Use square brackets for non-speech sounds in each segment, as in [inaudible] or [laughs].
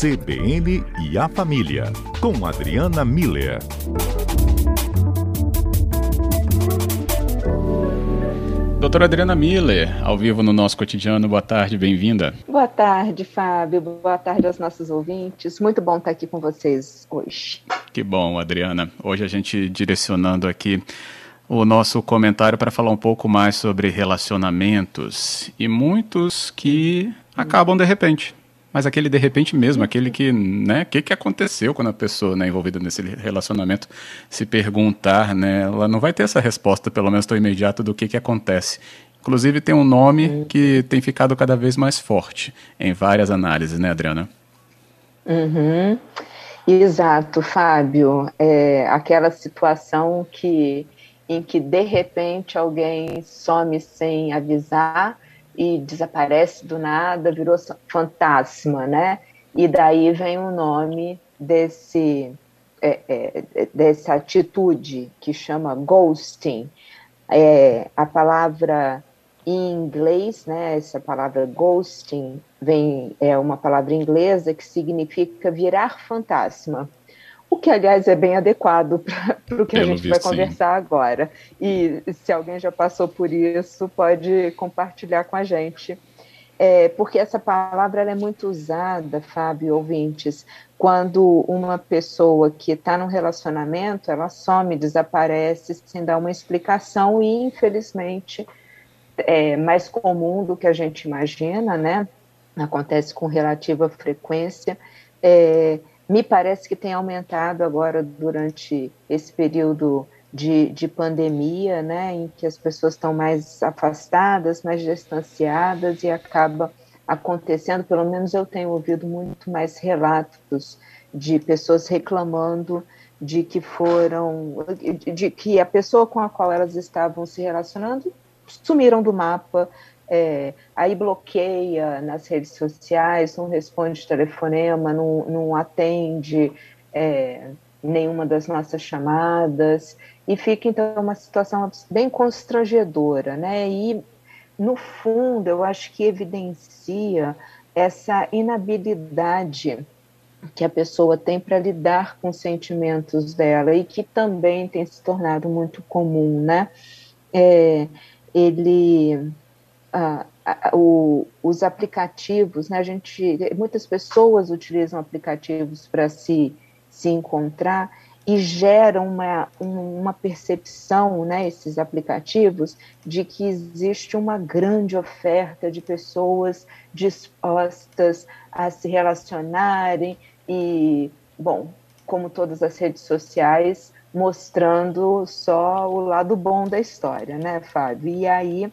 CBN e a Família, com Adriana Miller. Doutora Adriana Miller, ao vivo no nosso cotidiano, boa tarde, bem-vinda. Boa tarde, Fábio, boa tarde aos nossos ouvintes. Muito bom estar aqui com vocês hoje. Que bom, Adriana. Hoje a gente direcionando aqui o nosso comentário para falar um pouco mais sobre relacionamentos e muitos que acabam de repente. Mas aquele de repente mesmo, aquele que, né, o que, que aconteceu quando a pessoa né, envolvida nesse relacionamento se perguntar, né, ela não vai ter essa resposta, pelo menos tão imediata, do que, que acontece. Inclusive tem um nome que tem ficado cada vez mais forte em várias análises, né, Adriana? Uhum. Exato, Fábio. É aquela situação que em que de repente alguém some sem avisar e desaparece do nada, virou fantasma, né? E daí vem o nome desse é, é, dessa atitude que chama ghosting. É, a palavra em inglês, né? Essa palavra ghosting vem é uma palavra inglesa que significa virar fantasma o que, aliás, é bem adequado para o que Pelo a gente vai conversar sim. agora. E se alguém já passou por isso, pode compartilhar com a gente. É, porque essa palavra é muito usada, Fábio, ouvintes, quando uma pessoa que está num relacionamento, ela some, desaparece sem dar uma explicação e, infelizmente, é mais comum do que a gente imagina, né? Acontece com relativa frequência. É, me parece que tem aumentado agora durante esse período de, de pandemia, né, em que as pessoas estão mais afastadas, mais distanciadas e acaba acontecendo, pelo menos eu tenho ouvido muito mais relatos de pessoas reclamando de que foram, de que a pessoa com a qual elas estavam se relacionando sumiram do mapa, é, aí bloqueia nas redes sociais, não responde telefonema, não, não atende é, nenhuma das nossas chamadas, e fica então uma situação bem constrangedora, né? E no fundo, eu acho que evidencia essa inabilidade que a pessoa tem para lidar com os sentimentos dela e que também tem se tornado muito comum, né? É, ele o, os aplicativos, né, a gente, muitas pessoas utilizam aplicativos para se, se encontrar e geram uma, uma percepção, né, esses aplicativos, de que existe uma grande oferta de pessoas dispostas a se relacionarem e, bom, como todas as redes sociais, mostrando só o lado bom da história, né, Fábio? E aí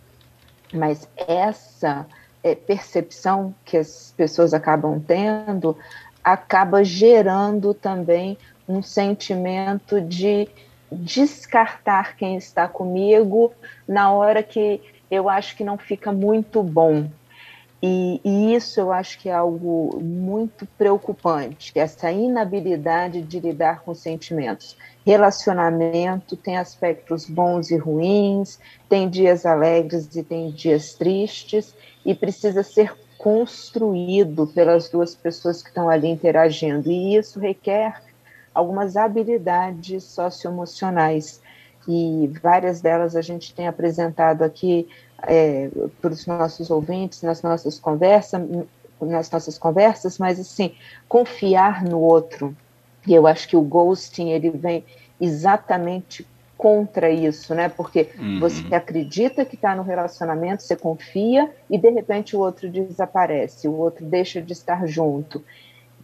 mas essa é, percepção que as pessoas acabam tendo acaba gerando também um sentimento de descartar quem está comigo na hora que eu acho que não fica muito bom. E, e, isso eu acho que é algo muito preocupante, essa inabilidade de lidar com sentimentos. Relacionamento tem aspectos bons e ruins, tem dias alegres e tem dias tristes, e precisa ser construído pelas duas pessoas que estão ali interagindo. E isso requer algumas habilidades socioemocionais. E várias delas a gente tem apresentado aqui é, para os nossos ouvintes nas nossas conversas, nas nossas conversas, mas assim confiar no outro. E eu acho que o ghosting ele vem exatamente contra isso, né? Porque uhum. você acredita que está no relacionamento, você confia e de repente o outro desaparece, o outro deixa de estar junto.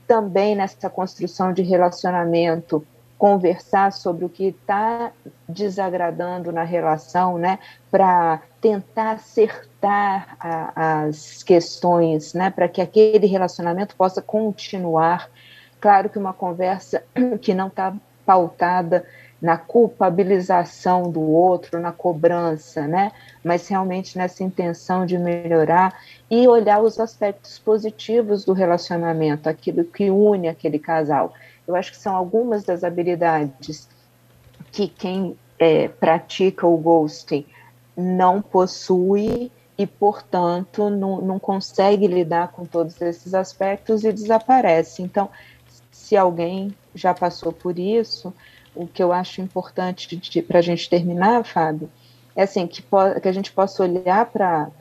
Também nessa construção de relacionamento, conversar sobre o que está desagradando na relação, né, para tentar acertar a, as questões, né, para que aquele relacionamento possa continuar. Claro que uma conversa [clears throat] que não está pautada na culpabilização do outro, na cobrança, né? Mas realmente nessa intenção de melhorar e olhar os aspectos positivos do relacionamento, aquilo que une aquele casal. Eu acho que são algumas das habilidades que quem é, pratica o ghosting não possui e, portanto, não, não consegue lidar com todos esses aspectos e desaparece. Então, se alguém já passou por isso, o que eu acho importante para a gente terminar, Fábio, é assim, que, que a gente possa olhar para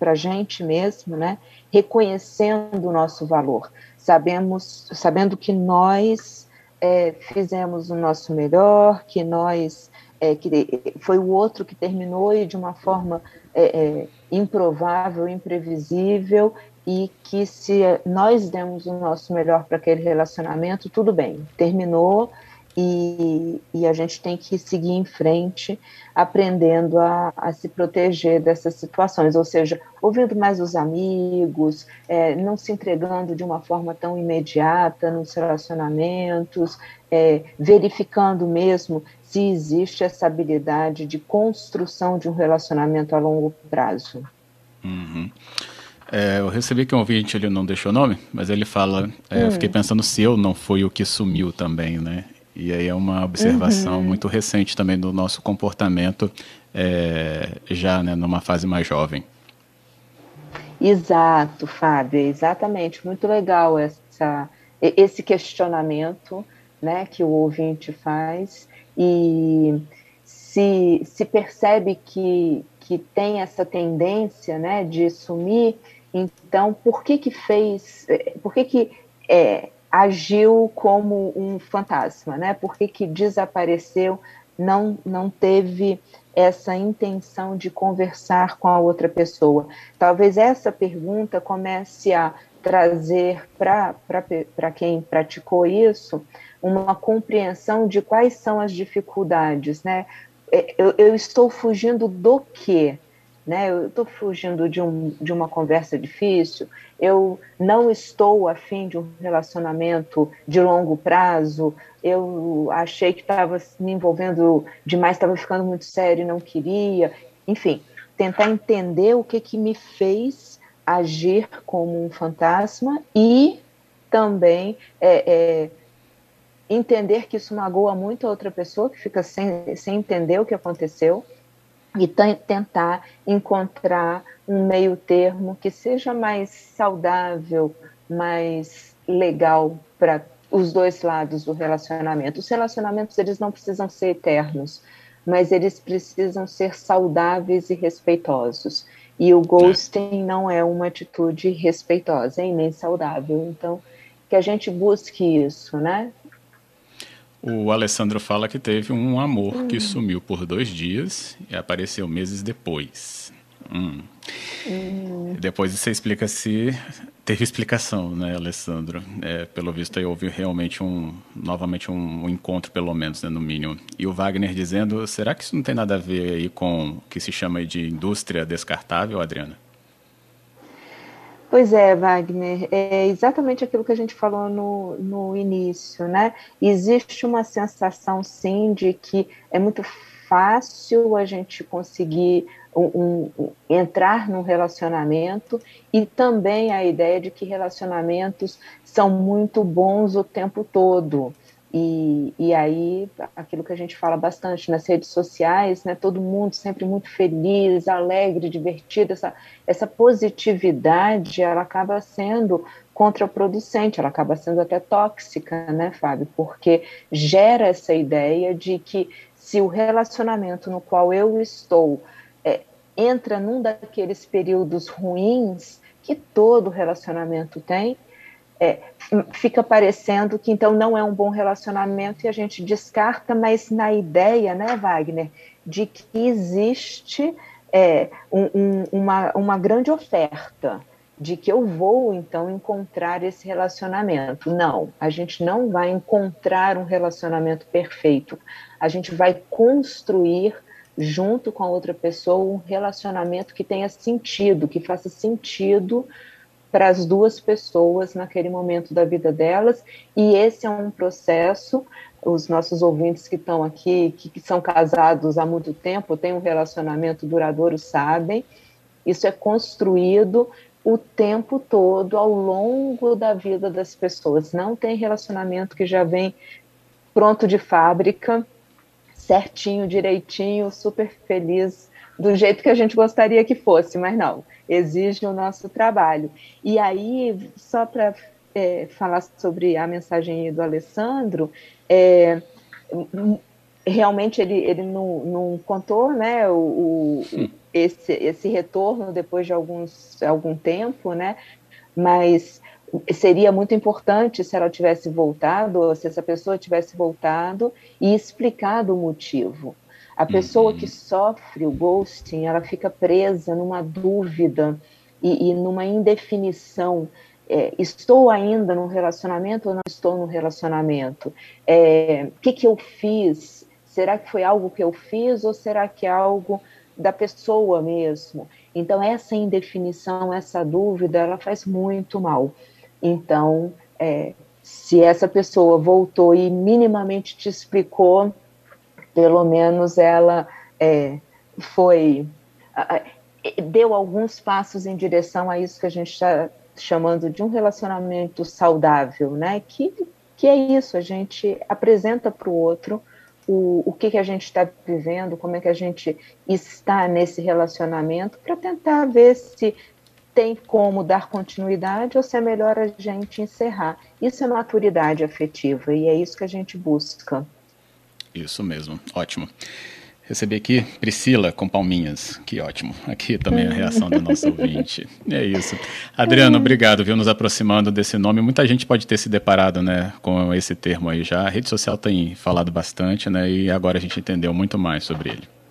a gente mesmo, né, reconhecendo o nosso valor, sabemos, sabendo que nós é, fizemos o nosso melhor, que nós é, que foi o outro que terminou e de uma forma é, é, improvável, imprevisível, e que se nós demos o nosso melhor para aquele relacionamento, tudo bem, terminou e, e, a gente tem que seguir em frente, aprendendo a, a, se proteger dessas situações, ou seja, ouvindo mais os amigos, é, não se entregando de uma forma tão imediata nos relacionamentos, é, verificando mesmo se existe essa habilidade de construção de um relacionamento a longo prazo. Uhum. É, eu recebi que um ouvinte, ele não deixou nome, mas ele fala, é, hum. eu fiquei pensando se eu não fui o que sumiu também, né? E aí é uma observação uhum. muito recente também do nosso comportamento, é, já né, numa fase mais jovem. Exato, Fábio, exatamente. Muito legal essa, esse questionamento né, que o ouvinte faz e se, se percebe que, que tem essa tendência né, de sumir, então por que que fez, por que que é, agiu como um fantasma, né? Por que, que desapareceu, não, não teve essa intenção de conversar com a outra pessoa? Talvez essa pergunta comece a trazer para quem praticou isso uma compreensão de quais são as dificuldades, né? É, eu, eu estou fugindo do quê? Né? Eu estou fugindo de, um, de uma conversa difícil, eu não estou afim de um relacionamento de longo prazo, eu achei que estava me envolvendo demais, estava ficando muito sério e não queria. Enfim, tentar entender o que, que me fez agir como um fantasma e também é, é, entender que isso magoa muito a outra pessoa, que fica sem, sem entender o que aconteceu, e tentar encontrar um meio termo que seja mais saudável, mais legal para os dois lados do relacionamento. Os relacionamentos eles não precisam ser eternos, mas eles precisam ser saudáveis e respeitosos. E o ghosting não é uma atitude respeitosa e nem saudável. Então, que a gente busque isso, né? O Alessandro fala que teve um amor hum. que sumiu por dois dias e apareceu meses depois. Hum. Hum. Depois você explica se teve explicação, né, Alessandro? É, pelo visto aí houve realmente um, novamente um, um encontro, pelo menos, né, no mínimo. E o Wagner dizendo, será que isso não tem nada a ver aí com o que se chama de indústria descartável, Adriana? Pois é, Wagner, é exatamente aquilo que a gente falou no, no início, né? Existe uma sensação, sim, de que é muito fácil a gente conseguir um, um, entrar num relacionamento e também a ideia de que relacionamentos são muito bons o tempo todo. E, e aí, aquilo que a gente fala bastante nas redes sociais, né, todo mundo sempre muito feliz, alegre, divertido, essa, essa positividade, ela acaba sendo contraproducente, ela acaba sendo até tóxica, né, Fábio? Porque gera essa ideia de que se o relacionamento no qual eu estou é, entra num daqueles períodos ruins que todo relacionamento tem, é, fica parecendo que então não é um bom relacionamento e a gente descarta, mas na ideia, né, Wagner, de que existe é, um, um, uma, uma grande oferta de que eu vou então encontrar esse relacionamento. Não, a gente não vai encontrar um relacionamento perfeito. A gente vai construir junto com a outra pessoa um relacionamento que tenha sentido, que faça sentido para as duas pessoas naquele momento da vida delas, e esse é um processo. Os nossos ouvintes que estão aqui, que, que são casados há muito tempo, têm um relacionamento duradouro, sabem. Isso é construído o tempo todo, ao longo da vida das pessoas. Não tem relacionamento que já vem pronto de fábrica, certinho, direitinho, super feliz do jeito que a gente gostaria que fosse, mas não, exige o nosso trabalho. E aí, só para é, falar sobre a mensagem do Alessandro, é, realmente ele, ele não, não contou né, o, o esse, esse retorno depois de alguns, algum tempo, né, mas seria muito importante se ela tivesse voltado, ou se essa pessoa tivesse voltado e explicado o motivo. A pessoa uhum. que sofre o ghosting, ela fica presa numa dúvida e, e numa indefinição. É, estou ainda no relacionamento ou não estou no relacionamento? O é, que, que eu fiz? Será que foi algo que eu fiz ou será que é algo da pessoa mesmo? Então, essa indefinição, essa dúvida, ela faz muito mal. Então, é, se essa pessoa voltou e minimamente te explicou, pelo menos ela é, foi deu alguns passos em direção a isso que a gente está chamando de um relacionamento saudável, né? Que, que é isso, a gente apresenta para o outro o, o que, que a gente está vivendo, como é que a gente está nesse relacionamento, para tentar ver se tem como dar continuidade ou se é melhor a gente encerrar. Isso é maturidade afetiva e é isso que a gente busca. Isso mesmo, ótimo. Recebi aqui Priscila com palminhas, que ótimo. Aqui também a reação do nosso ouvinte. É isso. [laughs] Adriano, obrigado, viu, nos aproximando desse nome. Muita gente pode ter se deparado, né, com esse termo aí já. A rede social tem falado bastante, né, e agora a gente entendeu muito mais sobre ele.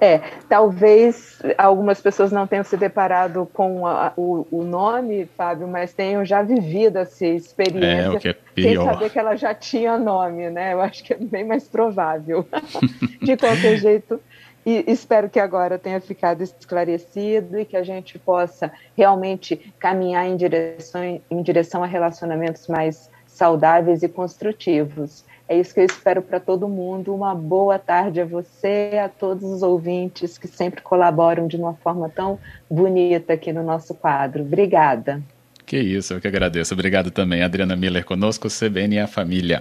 É, talvez algumas pessoas não tenham se deparado com a, o, o, nome, Fábio, mas tenham já vivido essa experiência. É, o que é pior. Sem saber que ela já tinha nome, né? Eu acho que é bem mais provável. [laughs] De qualquer jeito, e espero que agora tenha ficado esclarecido e que a gente possa realmente caminhar em direção, em direção a relacionamentos mais saudáveis e construtivos. É isso que eu espero para todo mundo. Uma boa tarde a você, a todos os ouvintes que sempre colaboram de uma forma tão bonita aqui no nosso quadro. Obrigada. Que isso, eu que agradeço. Obrigado também, Adriana Miller conosco, CBN e a família.